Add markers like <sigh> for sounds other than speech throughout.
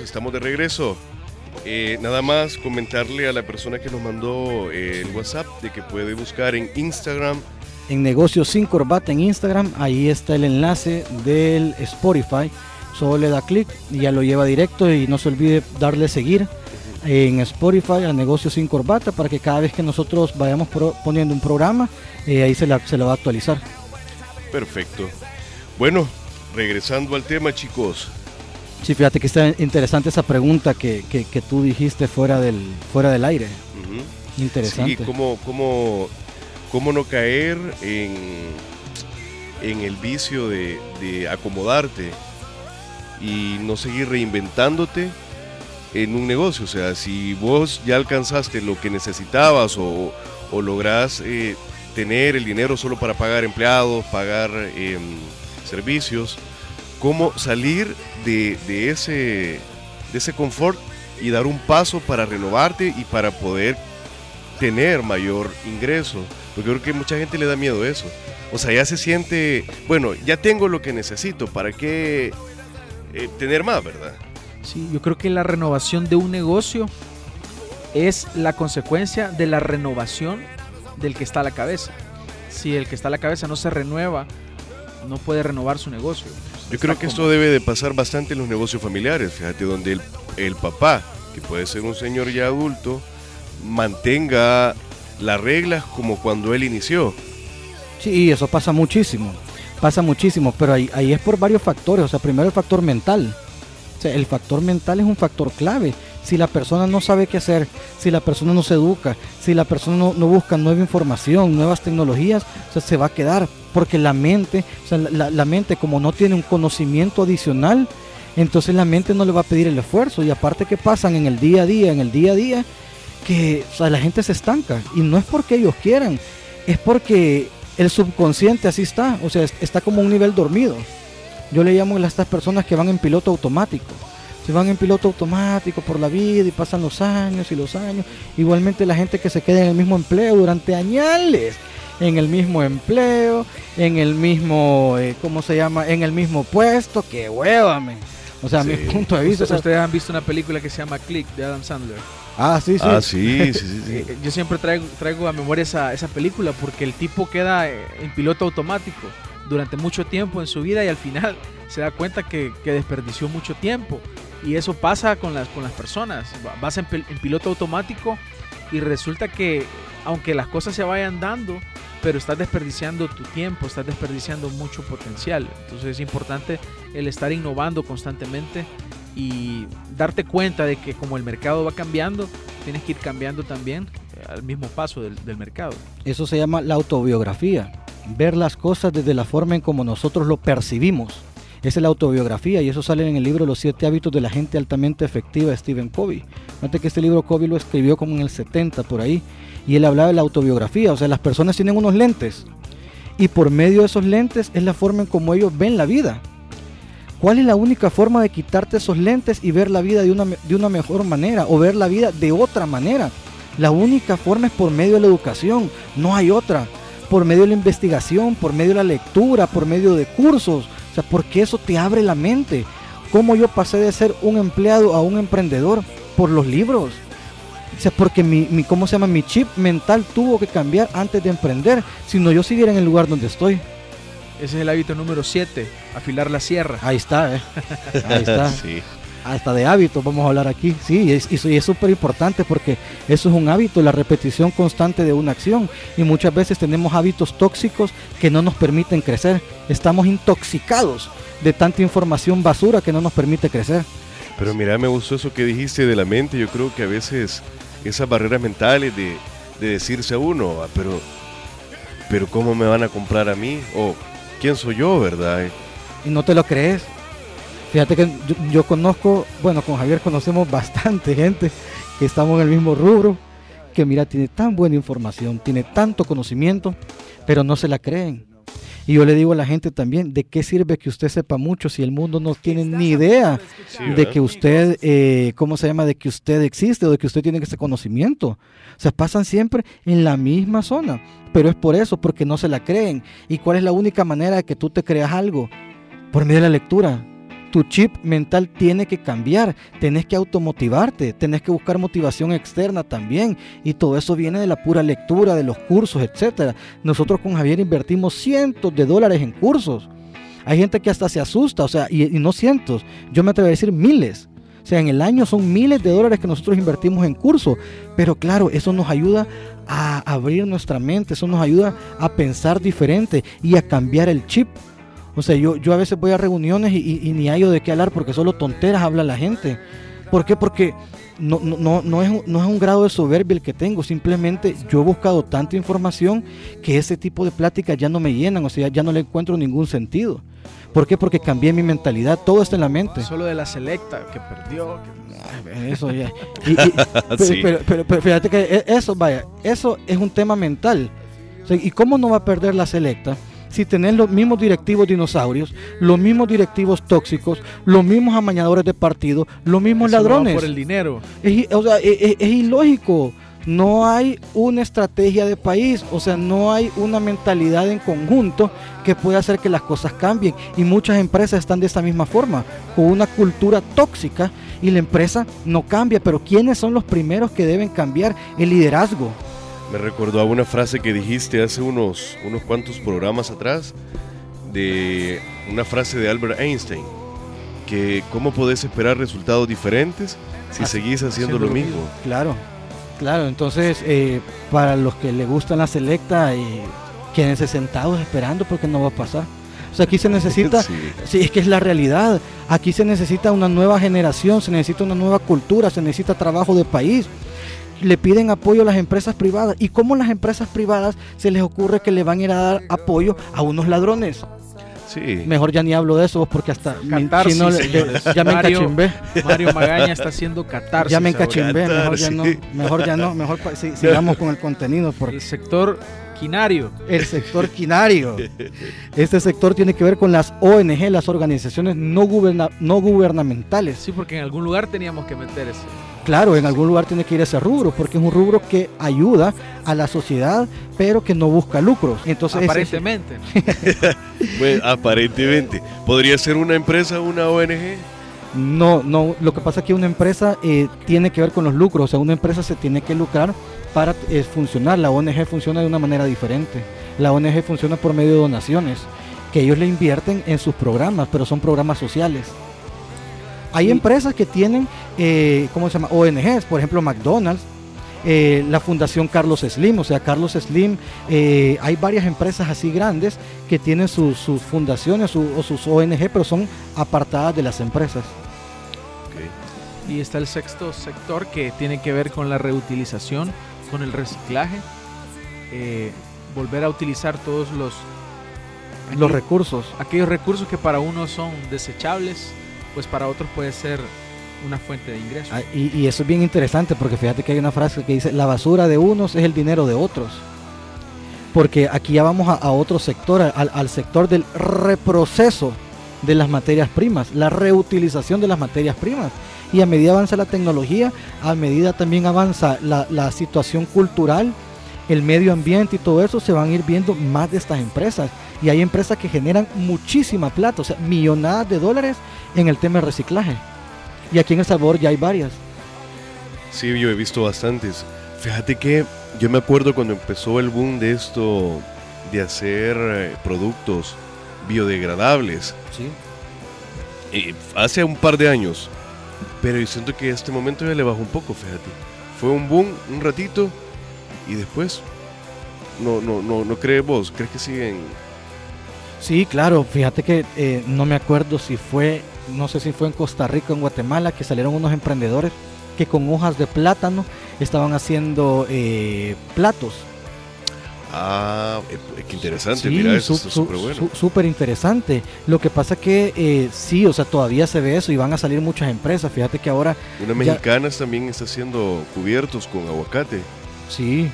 Estamos de regreso. Eh, nada más comentarle a la persona que nos mandó eh, el WhatsApp de que puede buscar en Instagram. En Negocios sin Corbata en Instagram, ahí está el enlace del Spotify. Solo le da clic y ya lo lleva directo y no se olvide darle seguir en Spotify a Negocios sin Corbata para que cada vez que nosotros vayamos poniendo un programa, eh, ahí se, se lo va a actualizar. Perfecto. Bueno, regresando al tema chicos, Sí, fíjate que está interesante esa pregunta que, tú dijiste fuera del, fuera del aire. Interesante. Sí, ¿cómo, cómo, cómo no caer en, en el vicio de, acomodarte y no seguir reinventándote en un negocio? O sea, si vos ya alcanzaste lo que necesitabas o, o lográs eh, tener el dinero solo para pagar empleados, pagar em, servicios, cómo salir de, ese, de ese confort y dar un paso para renovarte y para poder tener mayor ingreso. Porque creo que mucha gente le da miedo eso. O sea, ya se siente, bueno, ya tengo lo que necesito, ¿para qué eh, tener más, verdad? Sí, yo creo que la renovación de un negocio es la consecuencia de la renovación del que está a la cabeza. Si el que está a la cabeza no se renueva, no puede renovar su negocio. Yo creo que esto debe de pasar bastante en los negocios familiares, fíjate, donde el, el papá, que puede ser un señor ya adulto, mantenga las reglas como cuando él inició. Sí, eso pasa muchísimo, pasa muchísimo, pero ahí, ahí es por varios factores, o sea, primero el factor mental, o sea, el factor mental es un factor clave. Si la persona no sabe qué hacer, si la persona no se educa, si la persona no, busca nueva información, nuevas tecnologías, se va a quedar porque la mente, la, mente como no tiene un conocimiento adicional, entonces la mente no le va a pedir el esfuerzo. Y aparte que pasan en el día a día, en el día a día, que la gente se estanca. Y no es porque ellos quieran, es porque el subconsciente así está, o sea, está como un nivel dormido. Yo le llamo a estas personas que van en piloto automático. Se van en piloto automático por la vida y pasan los años y los años. Igualmente la gente que se queda en el mismo empleo durante años en el mismo empleo, en el mismo, eh, ¿cómo se llama? En el mismo puesto, que huevame. O sea, a mi punto de vista. Ustedes, han visto una película que se llama Click de Adam Sandler. Ah, sí, sí. Ah, sí, sí, sí. <laughs> Eh, yo siempre traigo, traigo a memoria esa, esa película porque el tipo queda eh, en piloto automático durante mucho tiempo en su vida y al final se da cuenta que, que desperdició mucho tiempo. Y eso pasa con las, con las personas. Vas en, piloto automático y resulta que aunque las cosas se vayan dando, pero estás desperdiciando tu tiempo, estás desperdiciando mucho potencial. Entonces es importante el estar innovando constantemente y darte cuenta de que como el mercado va cambiando, tienes que ir cambiando también eh, al mismo paso del, mercado. Eso se llama la autobiografía, ver las cosas desde la forma en como nosotros lo percibimos. Es la autobiografía y eso sale en el libro Los siete hábitos de la gente altamente efectiva de Stephen Covey. Fíjate que este libro Covey lo escribió como en el 70 por ahí y él hablaba de la autobiografía, o sea, las personas tienen unos lentes y por medio de esos lentes es la forma en como ellos ven la vida. ¿Cuál es la única forma de quitarte esos lentes y ver la vida de una, de una mejor manera o ver la vida de otra manera? La única forma es por medio de la educación, no hay otra. Por medio de la investigación, por medio de la lectura, por medio de cursos. O sea, porque eso te abre la mente. ¿Cómo yo pasé de ser un empleado a un emprendedor? Por los libros. O sea, porque mi, ¿cómo se llama? Mi chip mental tuvo que cambiar antes de emprender, si no yo siguiera en el lugar donde estoy. Ese es el hábito número 7, afilar la sierra. Ahí está, ¿eh? Ahí está. <laughs> sí. Hasta de hábitos vamos a hablar aquí. Sí, y es súper importante porque eso es un hábito, la repetición constante de una acción. Y muchas veces tenemos hábitos tóxicos que no nos permiten crecer. Estamos intoxicados de tanta información basura que no nos permite crecer. Pero mira, me gustó eso que dijiste de la mente. Yo creo que a veces esas barreras mentales de, decirse a uno, ah, pero pero ¿cómo me van a comprar a mí? O ¿quién soy yo, verdad? Y no te lo crees. Fíjate que yo, yo conozco, bueno, con Javier conocemos <laughs> bastante gente que estamos en el mismo rubro, que mira, tiene tan buena información, tiene tanto conocimiento, pero no se la creen. Y yo le digo a la gente también, ¿de qué sirve que usted sepa mucho si el mundo no tiene ni idea de que usted, eh, ¿cómo se llama? De que usted existe o de que usted tiene ese conocimiento. O sea, pasan siempre en la misma zona. Pero es por eso, porque no se la creen. ¿Y cuál es la única manera de que tú te creas algo? Por medio de la lectura. Tu chip mental tiene que cambiar, tenés que automotivarte, tenés que buscar motivación externa también y todo eso viene de la pura lectura, de los cursos, etcétera. Nosotros con Javier invertimos cientos de dólares en cursos. Hay gente que hasta se asusta, o sea, y, y no cientos, yo me atrevo a decir miles. O sea, en el año son miles de dólares que nosotros invertimos en cursos. Pero claro, eso nos ayuda a abrir nuestra mente, eso nos ayuda a pensar diferente y a cambiar el chip. O sea, yo, yo a veces voy a reuniones y, y- y ni hallo de qué hablar porque solo tonteras habla la gente. ¿Por qué? Porque no, no, no, es, un- no es un grado de soberbia el que tengo, simplemente yo he buscado tanta información que ese tipo de pláticas ya no me llenan, o sea, ya no le encuentro ningún sentido. ¿Por qué? Porque cambié mi mentalidad, todo está en la mente. Solo de la selecta que perdió. que- Eso ya. <laughs> Y- y- pero, Sí. pero- pero- pero fíjate que e- eso, vaya, eso es un tema mental. O sea, ¿Y cómo no va a perder la selecta si tenés los mismos directivos dinosaurios, los mismos directivos tóxicos, los mismos amañadores de partido, los mismos ladrones? Por el dinero. Es, i- o sea, e- e- es ilógico. No hay una estrategia de país, o sea, no hay una mentalidad en conjunto que pueda hacer que las cosas cambien. Y muchas empresas están de esta misma forma, con una cultura tóxica y la empresa no cambia. Pero ¿quiénes son los primeros que deben cambiar? El liderazgo. Me recordó a una frase que dijiste hace unos, unos cuantos programas atrás, de una frase de Albert Einstein, que cómo podés esperar resultados diferentes si Así- seguís haciendo, haciendo lo lo mismo. Claro, claro. Entonces, eh, para los que le gustan la selecta, eh, quédense sentados esperando porque no va a pasar. O sea, aquí se necesita <laughs> Sí. Sí, es que es la realidad. Aquí se necesita una nueva generación, se necesita una nueva cultura, se necesita trabajo de país. Le piden apoyo a las empresas privadas. ¿Y cómo las empresas privadas se les ocurre que le van a ir a dar apoyo a unos ladrones? Sí. Mejor ya ni hablo de eso porque hasta mi Catarsis, chino le- ya me Mario- encachimbé. Mario Magaña está haciendo catarsis. Ya me encachimbé, mejor ya no, mejor ya no, mejor sigamos con el contenido porque El sector quinario. el sector quinario. Este sector tiene que ver con las ONG, las organizaciones no, guberna- no gubernamentales. Sí, porque en algún lugar teníamos que meter ese. Claro, en algún lugar tiene que ir ese rubro, porque es un rubro que ayuda a la sociedad, pero que no busca lucros. Entonces, ese- Aparentemente. ¿no? <laughs> Bueno, aparentemente. ¿Podría ser una empresa una ONG? no, no, lo que pasa es que una empresa eh, tiene que ver con los lucros, o sea, una empresa se tiene que lucrar para eh, funcionar. La ONG funciona de una manera diferente. La ONG funciona por medio de donaciones, que ellos le invierten en sus programas, pero son programas sociales. Hay empresas que tienen, eh, ¿cómo se llama? ONGs, por ejemplo, McDonald's, eh, la Fundación Carlos Slim, o sea, Carlos Slim, eh, hay varias empresas así grandes que tienen sus, sus fundaciones su- o sus ONG, pero son apartadas de las empresas. Y está el sexto sector que tiene que ver con la reutilización, con el reciclaje. eh, volver a utilizar todos los, Los aquellos- recursos. aquellos recursos que para unos son desechables, pues para otros puede ser una fuente de ingreso. Ah, Y, y eso es bien interesante porque fíjate que hay una frase que dice, la basura de unos es el dinero de otros. Porque aquí ya vamos a, a otro sector, al, al sector del reproceso de las materias primas, la reutilización de las materias primas. Y a medida avanza la tecnología, a medida también avanza la, la situación cultural, el medio ambiente y todo eso, se van a ir viendo más de estas empresas. Y hay empresas que generan muchísima plata, o sea, millonadas de dólares en el tema de reciclaje. Y aquí en El Salvador ya hay varias. Sí, yo he visto bastantes. Fíjate que yo me acuerdo cuando empezó el boom de esto de hacer eh, productos biodegradables. Sí. eh, hace un par de años. Pero yo siento que este momento ya le bajó un poco, fíjate. Fue un boom un ratito y después no no no no crees vos, crees que siguen Sí, claro. Fíjate que eh, no me acuerdo si fue, no sé si fue en Costa Rica o en Guatemala, que salieron unos emprendedores que con hojas de plátano estaban haciendo eh, platos. Ah, eh, qué interesante, Sí, mira, eso su- está súper bueno. su- súper interesante. Lo que pasa que eh, sí, o sea, todavía se ve eso y van a salir muchas empresas. Fíjate que ahora Una ya- mexicana también está haciendo cubiertos con aguacate. Sí,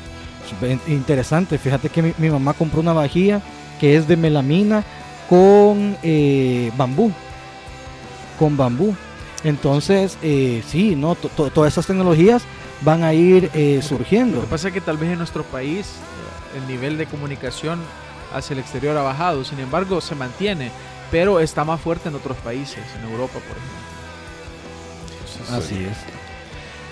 interesante. Fíjate que mi, mi mamá compró una vajilla que es de melamina con eh, bambú. Con bambú. Entonces, eh, sí, ¿no? To- to- todas esas tecnologías van a ir eh, Lo surgiendo. que pasa es que tal vez en nuestro país el nivel de comunicación hacia el exterior ha bajado, sin embargo se mantiene, pero está más fuerte en otros países, en Europa por ejemplo. Así es.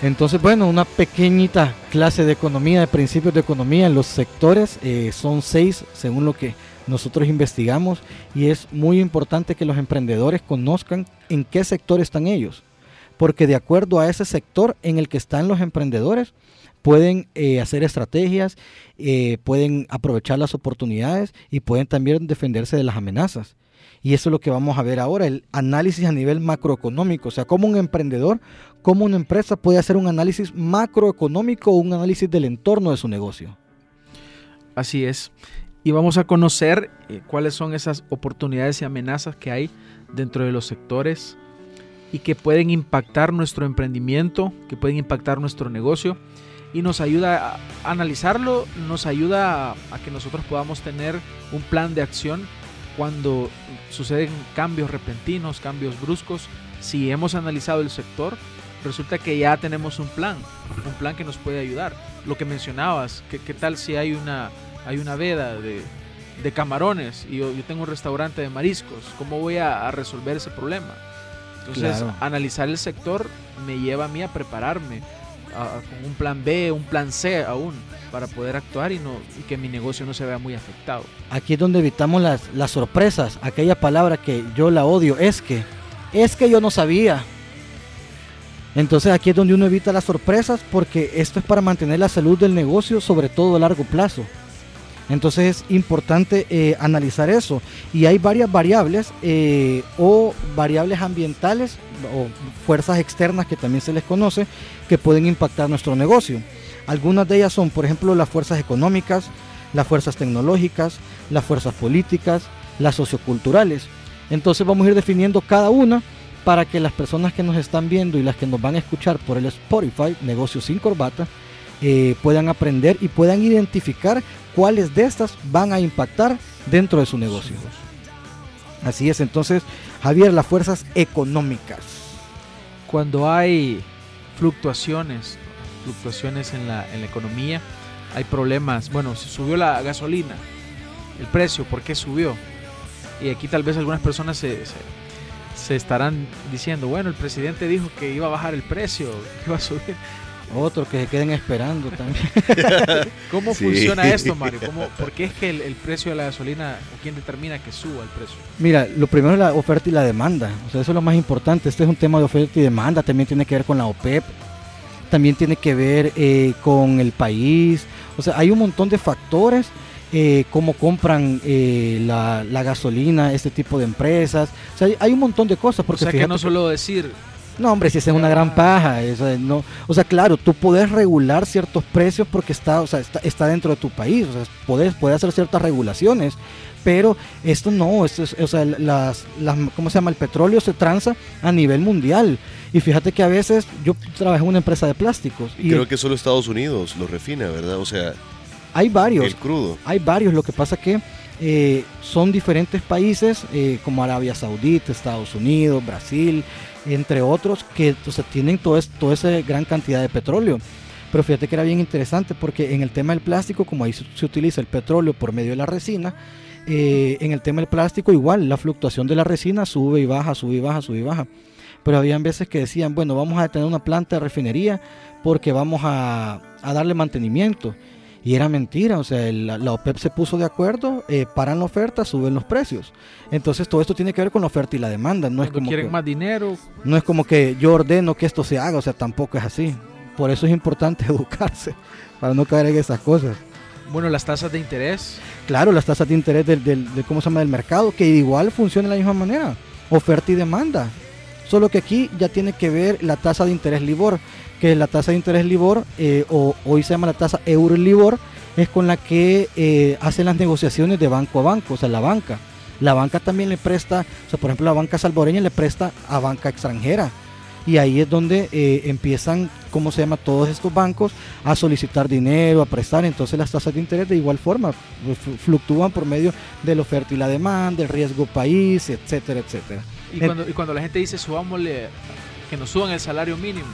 Entonces, bueno, una pequeñita clase de economía, de principios de economía en los sectores. eh, son seis, según lo que nosotros investigamos. Y es muy importante que los emprendedores conozcan en qué sector están ellos. Porque de acuerdo a ese sector en el que están los emprendedores, pueden eh, hacer estrategias, eh, pueden aprovechar las oportunidades y pueden también defenderse de las amenazas. Y eso es lo que vamos a ver ahora, el análisis a nivel macroeconómico, o sea, cómo un emprendedor, cómo una empresa puede hacer un análisis macroeconómico o un análisis del entorno de su negocio. Así es. Y vamos a conocer eh, cuáles son esas oportunidades y amenazas que hay dentro de los sectores y que pueden impactar nuestro emprendimiento, que pueden impactar nuestro negocio. Y nos ayuda a analizarlo, nos ayuda a, que nosotros podamos tener un plan de acción cuando suceden cambios repentinos, cambios bruscos. Si hemos analizado el sector, resulta que ya tenemos un plan, un plan que nos puede ayudar. Lo que mencionabas, ¿qué, qué tal si hay una, hay una veda de, de camarones y yo, yo tengo un restaurante de mariscos? ¿Cómo voy a, a resolver ese problema? Entonces, Claro. analizar el sector me lleva a mí a prepararme con un plan B, un plan C aún, para poder actuar y, no, y que mi negocio no se vea muy afectado. Aquí es donde evitamos las, las sorpresas, aquella palabra que yo la odio, es que, es que yo no sabía. Entonces aquí es donde uno evita las sorpresas porque esto es para mantener la salud del negocio, sobre todo a largo plazo. Entonces es importante eh, analizar eso. Y hay varias variables eh, o variables ambientales o fuerzas externas que también se les conoce que pueden impactar nuestro negocio. Algunas de ellas son, por ejemplo, las fuerzas económicas, las fuerzas tecnológicas, las fuerzas políticas, las socioculturales. Entonces vamos a ir definiendo cada una para que las personas que nos están viendo y las que nos van a escuchar por el Spotify, Negocios sin Corbata, eh, puedan aprender y puedan identificar cuáles de estas van a impactar dentro de su negocio. Así es, entonces, Javier, las fuerzas económicas. Cuando hay fluctuaciones, fluctuaciones en la, en la economía, hay problemas. Bueno, se subió la gasolina, el precio, ¿por qué subió? Y aquí tal vez algunas personas se, se, estarán diciendo, bueno, el presidente dijo que iba a bajar el precio, <laughs> que iba a subir. Otro que se queden esperando también. <laughs> ¿Cómo Sí. funciona esto, Mario? ¿Cómo, ¿Por qué es que el, el precio de la gasolina, o quién determina que suba el precio? Mira, lo primero es la oferta y la demanda. O sea, eso es lo más importante. Este es un tema de oferta y demanda. También tiene que ver con la OPEP. También tiene que ver eh, con el país. O sea, hay un montón de factores. eh, cómo compran eh, la, la gasolina, este tipo de empresas. O sea, hay, hay un montón de cosas. O Porque sea, que no solo decir, no, hombre, si es una gran paja. eso es, no, o sea, claro, tú puedes regular ciertos precios porque está, o sea, está, está dentro de tu país. O sea, puedes, puedes hacer ciertas regulaciones. Pero esto no, esto es, o sea, las, las, ¿cómo se llama? El petróleo se transa a nivel mundial. Y fíjate que a veces yo trabajé en una empresa de plásticos y Creo que solo Estados Unidos lo refina, ¿verdad? O sea, hay varios. el crudo. Hay varios, lo que pasa que eh, son diferentes países eh, como Arabia Saudita, Estados Unidos, Brasil, entre otros, que o sea, tienen todo toda esa gran cantidad de petróleo. Pero fíjate que era bien interesante porque en el tema del plástico, como ahí se, se utiliza el petróleo por medio de la resina, eh, en el tema del plástico igual, la fluctuación de la resina sube y baja, sube y baja, sube y baja. Pero habían veces que decían, bueno, vamos a tener una planta de refinería porque vamos a, a darle mantenimiento. Y era mentira, o sea, el- la, OPEP se puso de acuerdo, eh, paran la oferta, suben los precios. Entonces todo esto tiene que ver con la oferta y la demanda, no es, como quieren que, más dinero, no es como que yo ordeno que esto se haga, o sea, tampoco es así. Por eso es importante <laughs> educarse, para no caer en esas cosas. bueno, las tasas de interés, Claro, las tasas de interés del, del- del- ¿cómo se llama? del mercado, que igual funciona de la misma manera, oferta y demanda. Solo que aquí ya tiene que ver la tasa de interés LIBOR, que la tasa de interés LIBOR, eh, o hoy se llama la tasa Euribor, es con la que eh, hacen las negociaciones de banco a banco, o sea, la banca. La banca también le presta, o sea, por ejemplo, la banca salvadoreña le presta a banca extranjera. Y ahí es donde eh, empiezan, ¿cómo se llama? Todos estos bancos a solicitar dinero, a prestar. Entonces las tasas de interés de igual forma pues, fluctúan por medio de la oferta y la demanda, el riesgo país, etcétera, etcétera. Y cuando, y cuando la gente dice subámosle, que nos suban el salario mínimo,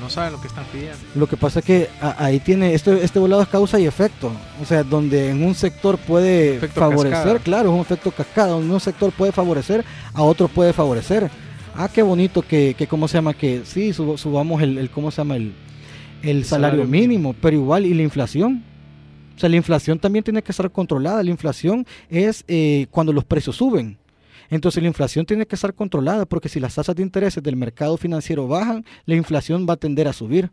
no saben lo que están pidiendo. Lo que pasa es que ahí tiene, esto, este volado es causa y efecto. O sea, donde en un sector puede favorecer, claro, es un efecto cascada, donde un sector puede favorecer, a otro puede favorecer. Ah, qué bonito que, que ¿cómo se llama? Que sí, subamos el, el, ¿cómo se llama? El, el salario, mínimo, pero igual, ¿y la inflación? O sea, la inflación también tiene que estar controlada. La inflación es eh, cuando los precios suben. Entonces la inflación tiene que estar controlada porque si las tasas de intereses del mercado financiero bajan, la inflación va a tender a subir.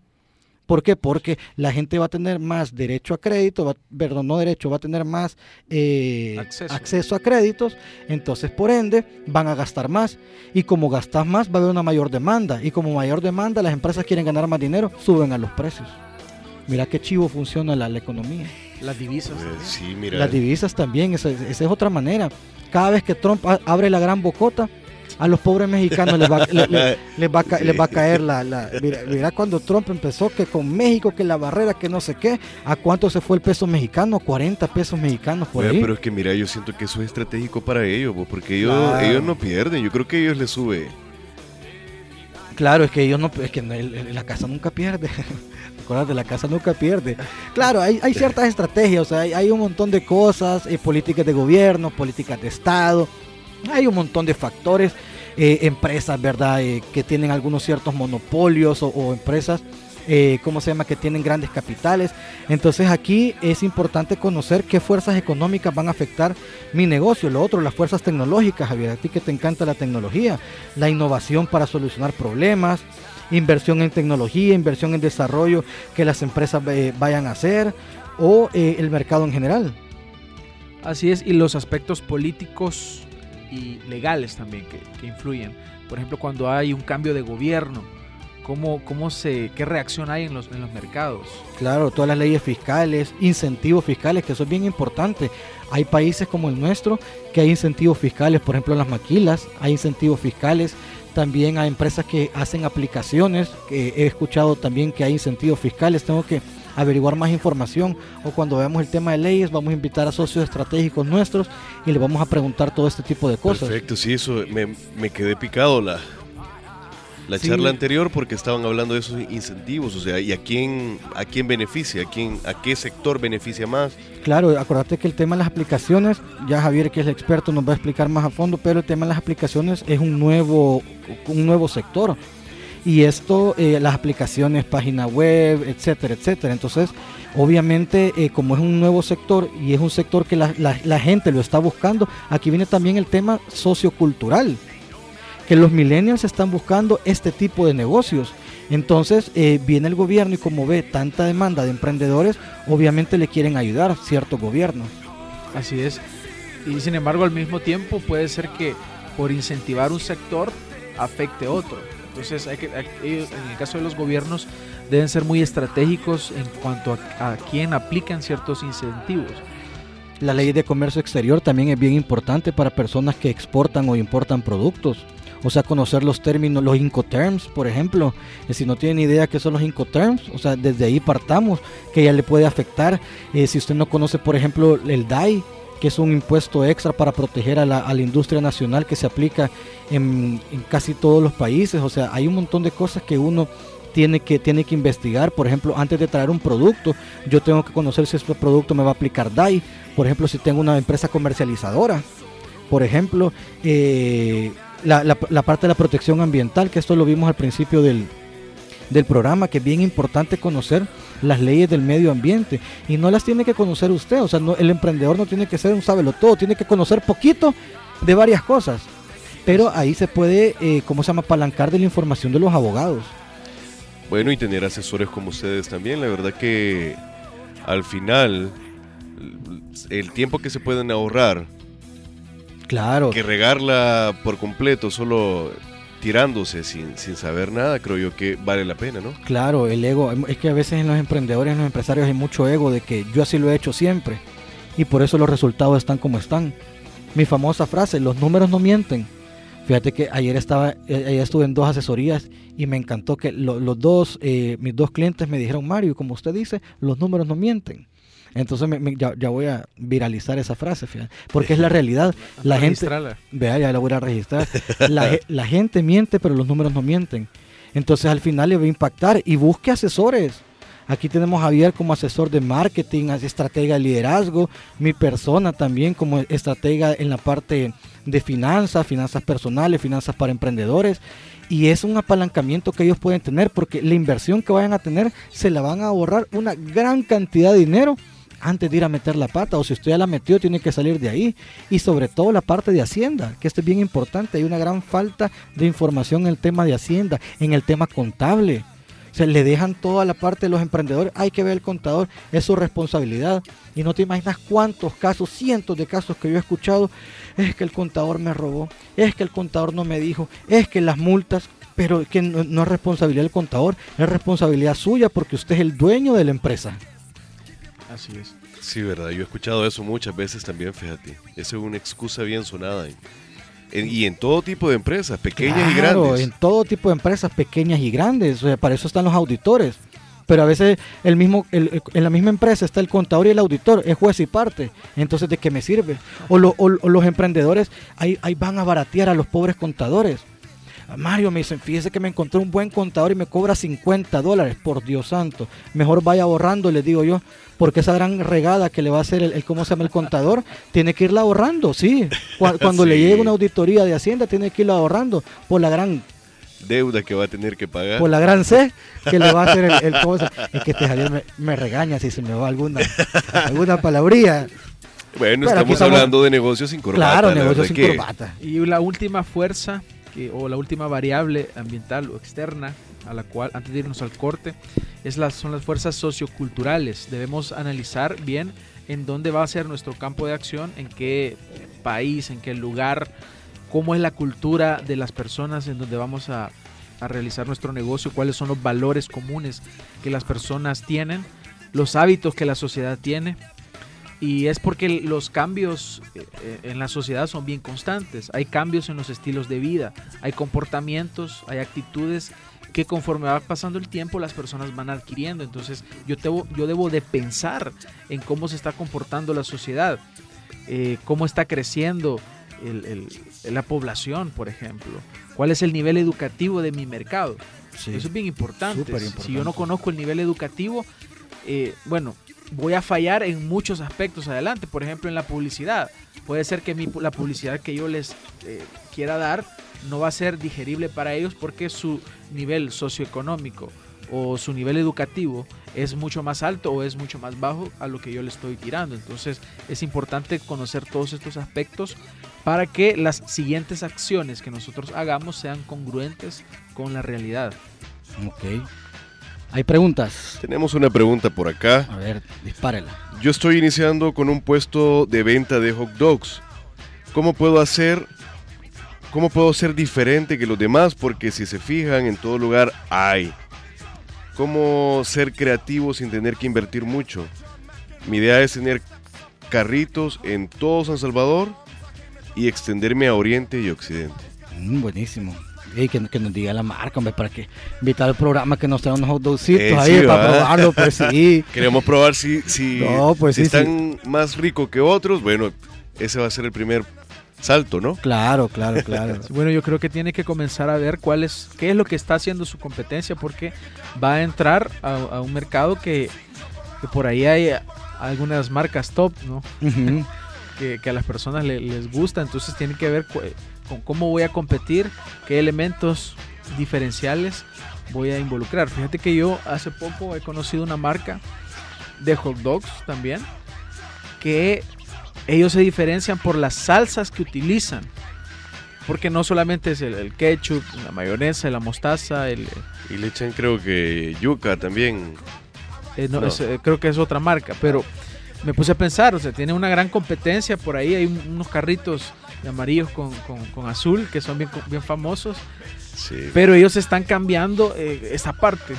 ¿Por qué? Porque la gente va a tener más derecho a crédito, perdón, no derecho, va a tener más eh, acceso. a créditos, entonces por ende van a gastar más. Y como gastas más, va a haber una mayor demanda. Y como mayor demanda, las empresas quieren ganar más dinero, suben a los precios. Mira qué chivo funciona la, economía. Las divisas. sí, mira. Las divisas también, esa es otra manera cada vez que Trump abre la gran bocota, a los pobres mexicanos les va, <laughs> va, a caer la... mira, cuando Trump empezó que con México, que la barrera, que no sé qué, ¿a cuánto se fue el peso mexicano? 40 pesos mexicanos por ahí. Pero es que mira, yo siento que eso es estratégico para ellos, porque ellos, ellos no pierden, yo creo que ellos les sube. Claro, es que ellos no, es que la casa nunca pierde. <laughs> de la casa nunca pierde. Claro, hay, ciertas estrategias, o sea, hay, un montón de cosas, eh, políticas de gobierno, políticas de Estado, hay un montón de factores, eh, empresas, ¿verdad?, eh, que tienen algunos ciertos monopolios o, empresas. ¿cómo se llama? Que tienen grandes capitales. Entonces aquí es importante conocer qué fuerzas económicas van a afectar mi negocio. Lo otro, las fuerzas tecnológicas, Javier, a ti que te encanta la tecnología, la innovación para solucionar problemas, inversión en tecnología, inversión en desarrollo que las empresas eh, vayan a hacer o eh, el mercado en general. Así es, y los aspectos políticos y legales también que, influyen. Por ejemplo, cuando hay un cambio de gobierno, ¿cómo, cómo se, ¿qué reacción hay en los, en los mercados? Claro, todas las leyes fiscales, incentivos fiscales, que eso es bien importante. Hay países como el nuestro que hay incentivos fiscales, por ejemplo en las maquilas, hay incentivos fiscales también a empresas que hacen aplicaciones, que he escuchado también que hay incentivos fiscales, tengo que averiguar más información o cuando veamos el tema de leyes vamos a invitar a socios estratégicos nuestros y le vamos a preguntar todo este tipo de cosas. Perfecto, sí, eso me, me quedé picado la, la charla anterior porque estaban hablando de esos incentivos, o sea, y a quién, a quién beneficia, a quién, a qué sector beneficia más. Claro, acuérdate que el tema de las aplicaciones, ya Javier que es el experto nos va a explicar más a fondo, pero el tema de las aplicaciones es un nuevo, un nuevo sector. Y esto, eh, las aplicaciones, página web, etcétera, etcétera. Entonces, obviamente, eh, como es un nuevo sector y es un sector que la, la gente lo está buscando, aquí viene también el tema sociocultural que los millennials están buscando este tipo de negocios. Entonces eh, viene el gobierno y como ve tanta demanda de emprendedores, obviamente le quieren ayudar ciertos gobiernos. Así es. Y sin embargo al mismo tiempo puede ser que por incentivar un sector afecte otro. Entonces hay que, en el caso de los gobiernos deben ser muy estratégicos en cuanto a, a quién aplican ciertos incentivos. La ley de comercio exterior también es bien importante para personas que exportan o importan productos o sea, conocer los términos, los Incoterms, por ejemplo. Y si no tienen idea qué son los Incoterms, o sea, desde ahí partamos, que ya le puede afectar. Eh, si usted no conoce, por ejemplo, el DAI, que es un impuesto extra para proteger a la, industria nacional que se aplica en, casi todos los países. O sea, hay un montón de cosas que uno tiene que, tiene que investigar. Por ejemplo, antes de traer un producto, yo tengo que conocer si este producto me va a aplicar DAI. Por ejemplo, si tengo una empresa comercializadora. Por ejemplo, eh, la, parte de la protección ambiental, que esto lo vimos al principio del, programa, que es bien importante conocer las leyes del medio ambiente y no las tiene que conocer usted, o sea, el emprendedor no tiene que ser un sábelo todo, tiene que conocer poquito de varias cosas, pero ahí se puede, eh, ¿cómo se llama?, apalancar de la información de los abogados. Bueno, y tener asesores como ustedes también, la verdad que al final el tiempo que se pueden ahorrar Claro. Que regarla por completo, solo tirándose sin, sin saber nada, creo yo que vale la pena, ¿no? Claro, el ego, es que a veces en los emprendedores, en los empresarios hay mucho ego de que yo así lo he hecho siempre y por eso los resultados están como están. Mi famosa frase, los números no mienten. Fíjate que ayer estaba, eh, ayer estuve en dos asesorías y me encantó que los dos, eh, mis dos clientes me dijeron, Mario, como usted dice, los números no mienten. Entonces ya, voy a viralizar esa frase, fíjate, porque es la realidad. <laughs> La gente, vea, ya la voy a registrar. <laughs> La, la gente miente, pero los números no mienten. Entonces al final le va a impactar y busque asesores. Aquí tenemos a Javier como asesor de marketing, estratega de liderazgo, mi persona también como estratega en la parte de finanzas, finanzas personales, finanzas para emprendedores. Y es un apalancamiento que ellos pueden tener porque la inversión que vayan a tener se la van a ahorrar una gran cantidad de dinero antes de ir a meter la pata o si usted ya la metió tiene que salir de ahí y sobre todo la parte de hacienda que esto es bien importante hay una gran falta de información en el tema de hacienda en el tema contable se le dejan toda la parte de los emprendedores. Hay que ver el contador, es su responsabilidad. Y no te imaginas cuántos casos, cientos de casos que yo he escuchado. Es que el contador me robó, es que el contador no me dijo, es que las multas, pero que no es responsabilidad del contador, es responsabilidad suya porque usted es el dueño de la empresa. Así es. Sí, verdad. Yo he escuchado eso muchas veces también, fíjate. Esa es una excusa bien sonada y en todo tipo de empresas, pequeñas y grandes. En todo tipo de empresas, pequeñas y grandes. O sea, para eso están los auditores. Pero a veces el mismo, en la misma empresa está el contador y el auditor, es juez y parte. Entonces, ¿de qué me sirve? O, los emprendedores ahí, ahí van a baratear a los pobres contadores. Mario me dicen, fíjese que me encontré un buen contador y me cobra 50 dólares, por Dios santo. Mejor vaya ahorrando, le digo yo, porque esa gran regada que le va a hacer el, ¿cómo se llama el contador? <laughs> Tiene que irla ahorrando, sí. <laughs> Cuando, le llegue una auditoría de Hacienda, tiene que irla ahorrando por la gran deuda que va a tener que pagar. Por la gran C que le va a hacer el, cosa. Es que este Javier me, regaña si se me va alguna, alguna palabría. Bueno, estamos, hablando de negocios sin corbata. Claro, negocios sin corbata. Y la última fuerza o la última variable ambiental o externa a la cual, antes de irnos al corte, es las, son las fuerzas socioculturales. Debemos analizar bien en dónde va a ser nuestro campo de acción, en qué país, en qué lugar, cómo es la cultura de las personas en donde vamos a, a realizar nuestro negocio, cuáles son los valores comunes que las personas tienen, los hábitos que la sociedad tiene y es porque los cambios eh, eh, en la sociedad son bien constantes. Hay cambios en los estilos de vida, hay comportamientos, hay actitudes que conforme va pasando el tiempo las personas van adquiriendo. Entonces yo, debo, yo debo de pensar en cómo se está comportando la sociedad, eh, cómo está creciendo la población, por ejemplo, cuál es el nivel educativo de mi mercado. Eso es bien importante. Si yo no conozco el nivel educativo, bueno, voy a fallar en muchos aspectos adelante. Por ejemplo, en la publicidad. Puede ser que la publicidad que yo les eh, quiera dar no va a ser digerible para ellos porque su nivel socioeconómico o su nivel educativo es mucho más alto o es mucho más bajo a lo que yo le estoy tirando. Entonces es importante conocer todos estos aspectos para que las siguientes acciones que nosotros hagamos sean congruentes con la realidad. Ok. ¿Hay preguntas? Tenemos una pregunta por acá. A ver, dispárela. Yo estoy iniciando con un puesto de venta de hot dogs. ¿Cómo puedo hacer cómo puedo ser diferente que los demás? Porque si se fijan, en todo lugar hay. ¿Cómo ser creativo sin tener que invertir mucho? Mi idea es tener carritos en todo San Salvador y extenderme a Oriente y Occidente. Mm, buenísimo que, nos diga la marca, hombre, para que invitar al programa que nos traigan unos hot dogsitos ahí para probarlo, pues <laughs> sí. Queremos probar si, si, pues están más ricos que otros. Bueno, ese va a ser el primer salto, ¿no? Claro, claro, claro. <laughs> bueno, yo creo que tiene que comenzar a ver cuál es, qué es lo que está haciendo su competencia, porque va a entrar a, un mercado que, por ahí hay algunas marcas top, ¿no? <laughs> que, a las personas les gusta, entonces tiene que ver con cómo voy a competir, qué elementos diferenciales voy a involucrar. Fíjate que yo hace poco he conocido una marca de hot dogs también, que ellos se diferencian por las salsas que utilizan. Porque no solamente es el, ketchup, la mayonesa, la mostaza, el... Y le echan creo que yuca también. Eh, eh, creo que es otra marca, pero me puse a pensar, o sea, tiene una gran competencia por ahí, hay unos carritos de amarillos con, azul, que son bien, bien famosos. Sí. Pero ellos están cambiando eh, esa parte.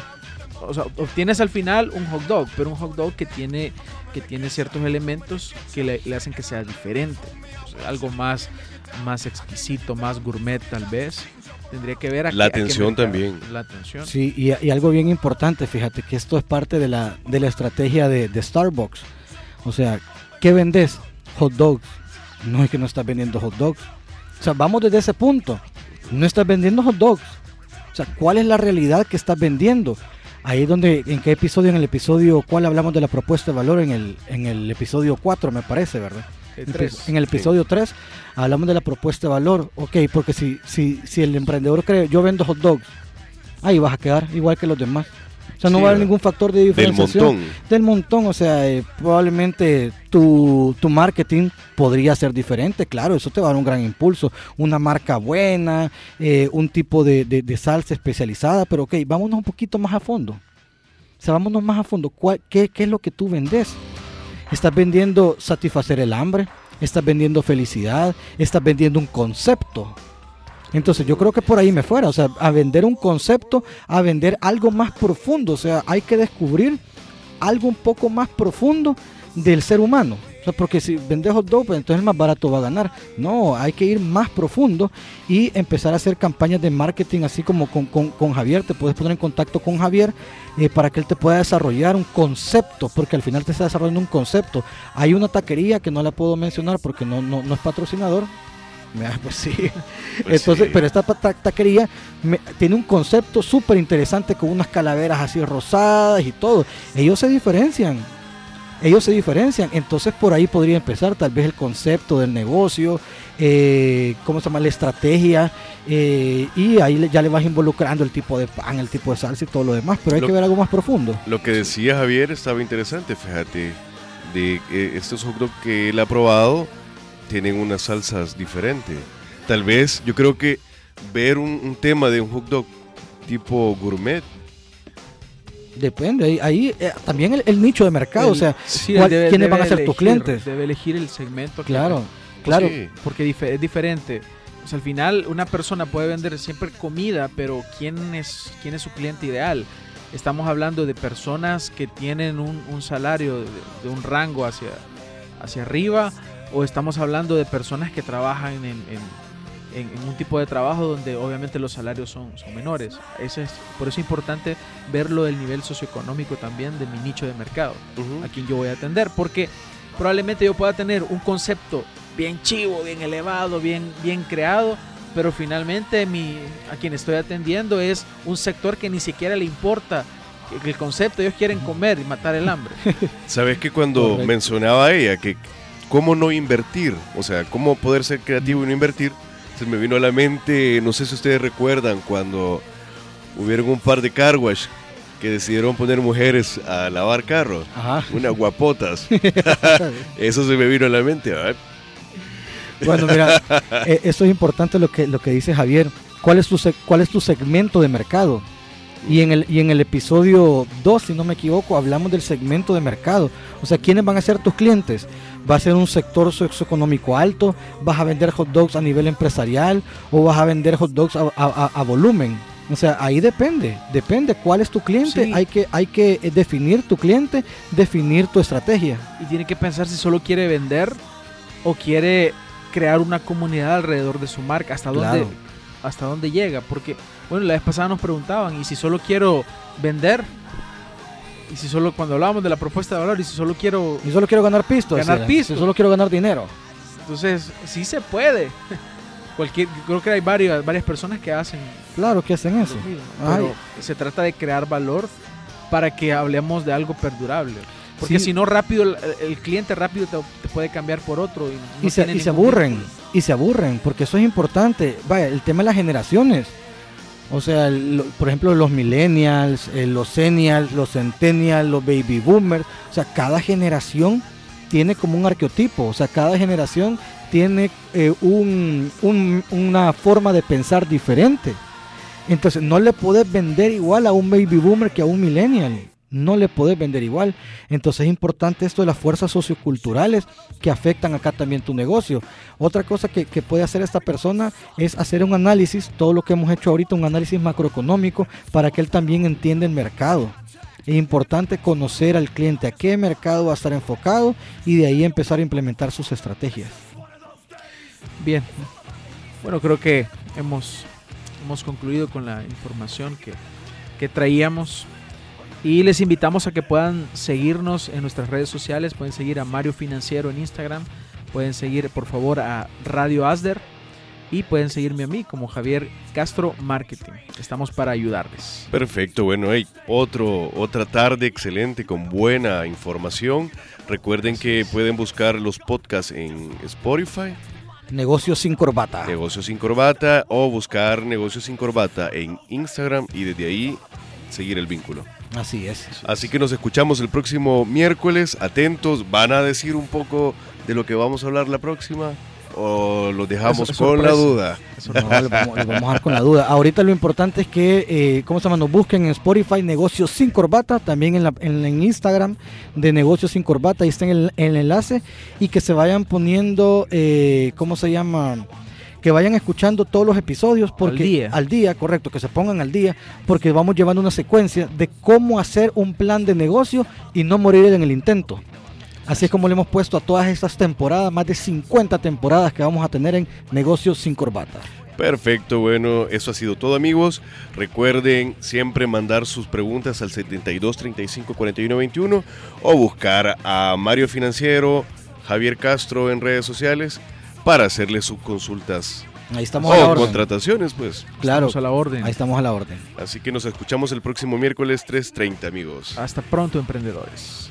O sea, obtienes al final un hot dog, pero un hot dog que tiene, que tiene ciertos elementos que le, le hacen que sea diferente. O sea, algo más, más exquisito, más gourmet tal vez. Tendría que ver a La qué- a qué atención mercado. también. La atención. Sí, y, y algo bien importante, fíjate que esto es parte de la, de la estrategia de, de Starbucks. O sea, ¿qué vendes? Hot dogs. No es que no estás vendiendo hot dogs. O sea, vamos desde ese punto. No estás vendiendo hot dogs. O sea, ¿cuál es la realidad que estás vendiendo? Ahí es donde, ¿en qué episodio? En el episodio, ¿cuál hablamos de la propuesta de valor? En el, en el episodio 4, me parece, ¿verdad? En el episodio 3 hablamos de la propuesta de valor. Ok, porque si, si, si el emprendedor cree, yo vendo hot dogs, ahí vas a quedar igual que los demás. O sea, no Sí, va a haber ningún factor de Del diferenciación. montón. Del montón, o sea, eh, probablemente tu, tu marketing podría ser diferente, claro, eso te va a dar un gran impulso. Una marca buena, eh, un tipo de, de- de salsa especializada, pero ok, vámonos un poquito más a fondo. O sea, vámonos más a fondo. ¿Cuál- qué, qué es lo que tú vendes? ¿Estás vendiendo satisfacer el hambre? ¿Estás vendiendo felicidad? ¿Estás vendiendo un concepto? Entonces yo creo que por ahí me fuera, o sea, a vender un concepto, a vender algo más profundo, o sea, hay que descubrir algo un poco más profundo del ser humano. O sea, porque si vendes hot dog, pues entonces el más barato va a ganar. No, hay que ir más profundo y empezar a hacer campañas de marketing, así como con, con- Javier. Te puedes poner en contacto con Javier eh, para que él te pueda desarrollar un concepto, porque al final te está desarrollando un concepto. Hay una taquería que no la puedo mencionar porque no, no, no es patrocinador. Ah, Pues sí. Pues <laughs> Entonces, sí. pero esta ta- taquería me- tiene un concepto súper interesante con unas calaveras así rosadas y todo. Ellos se diferencian. Ellos se diferencian. Entonces por ahí podría empezar tal vez el concepto del negocio, eh, ¿cómo se llama? La estrategia. eh, y ahí ya le vas involucrando el tipo de pan, el tipo de salsa y todo lo demás. Pero hay Lo- que ver algo más profundo. Lo que decía Javier estaba interesante, fíjate, de eh, estos hot que él ha probado tienen unas salsas diferentes. Tal vez yo creo que ver un, un tema de un hot dog tipo gourmet, Depende. Ahí, ahí, eh, también el, el nicho de mercado. El- o sea, sí, ¿cuál- él debe- ¿quiénes van a ser tus clientes? Debe elegir el segmento. que- claro, claro. sí, Porque dif- es diferente. O sea, al final una persona puede vender siempre comida, pero ¿quién es, quién es su cliente ideal? Estamos hablando de personas que tienen un, un salario de, de un rango hacia, hacia arriba o estamos hablando de personas que trabajan en, en- en- en un tipo de trabajo donde obviamente los salarios son, son menores. Ese es, por eso es importante verlo del nivel socioeconómico también de mi nicho de mercado ujú. a quien yo voy a atender, porque probablemente yo pueda tener un concepto bien chivo, bien elevado, bien, bien creado, pero finalmente mi, a quien estoy atendiendo es un sector que ni siquiera le importa el concepto, ellos quieren comer y matar el hambre. <laughs> Sabes que cuando Correcto. mencionaba ella que cómo no invertir, o sea, cómo poder ser creativo y no invertir, se me vino a la mente, no sé si ustedes recuerdan, cuando hubieron un par de car wash que decidieron poner mujeres a lavar carros, Ajá. unas guapotas. <laughs> <laughs> Eso se me vino a la mente, ¿verdad? Bueno, mira, <laughs> eh, eso es importante lo que, lo que dice Javier. ¿Cuál es, tu ¿Cuál es tu segmento de mercado? Y en, el, y en el episodio 2, si no me equivoco, hablamos del segmento de mercado. O sea, ¿quiénes van a ser tus clientes? ¿Va a ser un sector socioeconómico alto? ¿Vas a vender hot dogs a nivel empresarial? ¿O vas a vender hot dogs a, a- a- a volumen? O sea, ahí depende, depende cuál es tu cliente. Sí. Hay, que, hay que eh, definir tu cliente, definir tu estrategia. y tiene que pensar si solo quiere vender o quiere crear una comunidad alrededor de su marca, hasta dónde, hasta dónde llega, porque bueno, la vez pasada nos preguntaban, ¿y si solo quiero vender? Y si solo, cuando hablábamos de la propuesta de valor, y si solo quiero Y solo quiero ganar pisto. Ganar pisto. Yo solo quiero ganar dinero. Entonces, sí se puede. Cualquier, creo que hay varias, varias personas que hacen Claro que hacen eso. mismo, pero se trata de crear valor para que hablemos de algo perdurable. Porque Sí. si no, rápido, el, el cliente rápido te, te puede cambiar por otro. Y, no y, se, y se aburren, y se aburren, porque eso es importante. Vaya, el tema de las generaciones. O sea, por ejemplo, los millennials, eh, los senials, los centennials, los baby boomers. O sea, cada generación tiene como un arqueotipo. O sea, cada generación tiene eh, un- una forma de pensar diferente. Entonces, no le puedes vender igual a un baby boomer que a un millennial. No le podés vender igual. Entonces es importante esto de las fuerzas socioculturales que afectan acá también tu negocio. Otra cosa que, que, puede hacer esta persona es hacer un análisis, todo lo que hemos hecho ahorita, un análisis macroeconómico para que él también entienda el mercado. Es importante conocer al cliente, a qué mercado va a estar enfocado y de ahí empezar a implementar sus estrategias. Bien, bueno, creo que hemos, hemos concluido con la información que, que traíamos y les invitamos a que puedan seguirnos en nuestras redes sociales. Pueden seguir a Mario Financiero en Instagram. Pueden seguir, por favor, a Radio Asder. Y pueden seguirme a mí como Javier Castro Marketing. Estamos para ayudarles. Perfecto, bueno, hay otro, otra tarde excelente con buena información. Recuerden que pueden buscar los podcasts en Spotify. Negocios sin corbata. Negocios sin corbata o buscar Negocios sin corbata en Instagram y desde ahí seguir el vínculo. Así es. Así que nos escuchamos el próximo miércoles. Atentos, van a decir un poco de lo que vamos a hablar la próxima o lo dejamos con la duda. Eso no, vamos, a dejar con la duda. Ahorita lo importante es que, eh, ¿cómo se llama? Nos busquen en Spotify Negocios Sin Corbata, también en, la, en, Instagram de Negocios Sin Corbata, ahí está el, el enlace, y que se vayan poniendo, eh, ¿cómo se llama? Que vayan escuchando todos los episodios porque al día. al día, correcto, que se pongan al día, porque vamos llevando una secuencia de cómo hacer un plan de negocio y no morir en el intento. Así es como le hemos puesto a todas estas temporadas, más de 50 temporadas que vamos a tener en Negocios sin Corbata. Perfecto, bueno, eso ha sido todo amigos. Recuerden siempre mandar sus preguntas al 72 35 41 21 o buscar a Mario Financiero, Javier Castro en redes sociales para hacerle sus consultas. Ahí estamos a la orden. contrataciones, pues. Claro, Estamos a la orden. ahí estamos a la orden. Así que nos escuchamos el próximo miércoles 3.30, amigos. Hasta pronto, emprendedores.